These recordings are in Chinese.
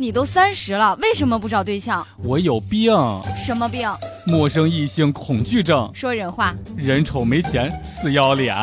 你都三十了，为什么不找对象？我有病，什么病？陌生异性恐惧症。说人话。人丑没钱，死要脸。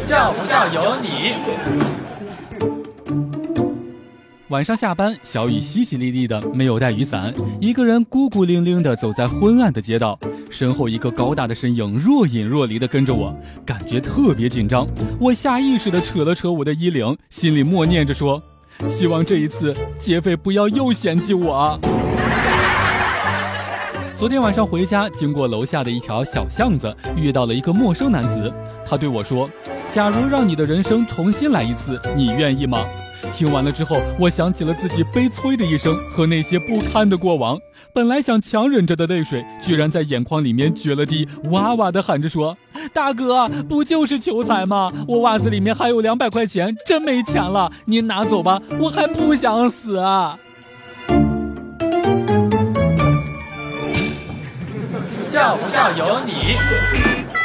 笑不笑由你。晚上下班，小雨淅淅沥沥的，没有带雨伞，一个人孤孤零零的走在昏暗的街道，身后一个高大的身影若隐若离的跟着我，感觉特别紧张。我下意识的扯了扯我的衣领，心里默念着说：“希望这一次劫匪不要又嫌弃我。”昨天晚上回家，经过楼下的一条小巷子，遇到了一个陌生男子，他对我说：“假如让你的人生重新来一次，你愿意吗？”听完了之后，我想起了自己悲催的一生和那些不堪的过往。本来想强忍着的泪水，居然在眼眶里面决了堤，哇哇的喊着说：“大哥，不就是求财吗？我袜子里面还有两百块钱，真没钱了，您拿走吧，我还不想死啊。”笑不笑由你。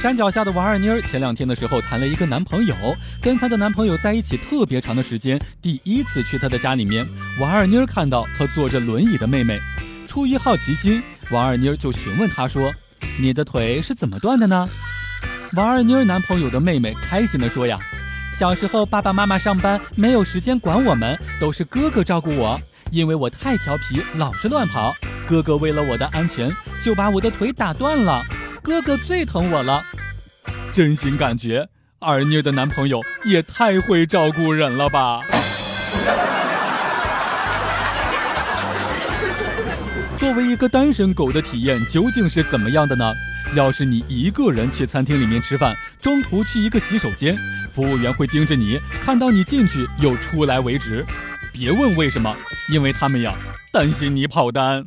山脚下的王二妮儿前两天的时候谈了一个男朋友，跟她的男朋友在一起特别长的时间，第一次去她的家里面，王二妮儿看到她坐着轮椅的妹妹，出于好奇心，王二妮儿就询问他说：“你的腿是怎么断的呢？”王二妮儿男朋友的妹妹开心的说呀：“小时候爸爸妈妈上班没有时间管我们，都是哥哥照顾我，因为我太调皮，老是乱跑，哥哥为了我的安全，就把我的腿打断了。”哥哥最疼我了，真心感觉二妮的男朋友也太会照顾人了吧！作为一个单身狗的体验究竟是怎么样的呢？要是你一个人去餐厅里面吃饭，中途去一个洗手间，服务员会盯着你，看到你进去又出来为止。别问为什么，因为他们呀担心你跑单。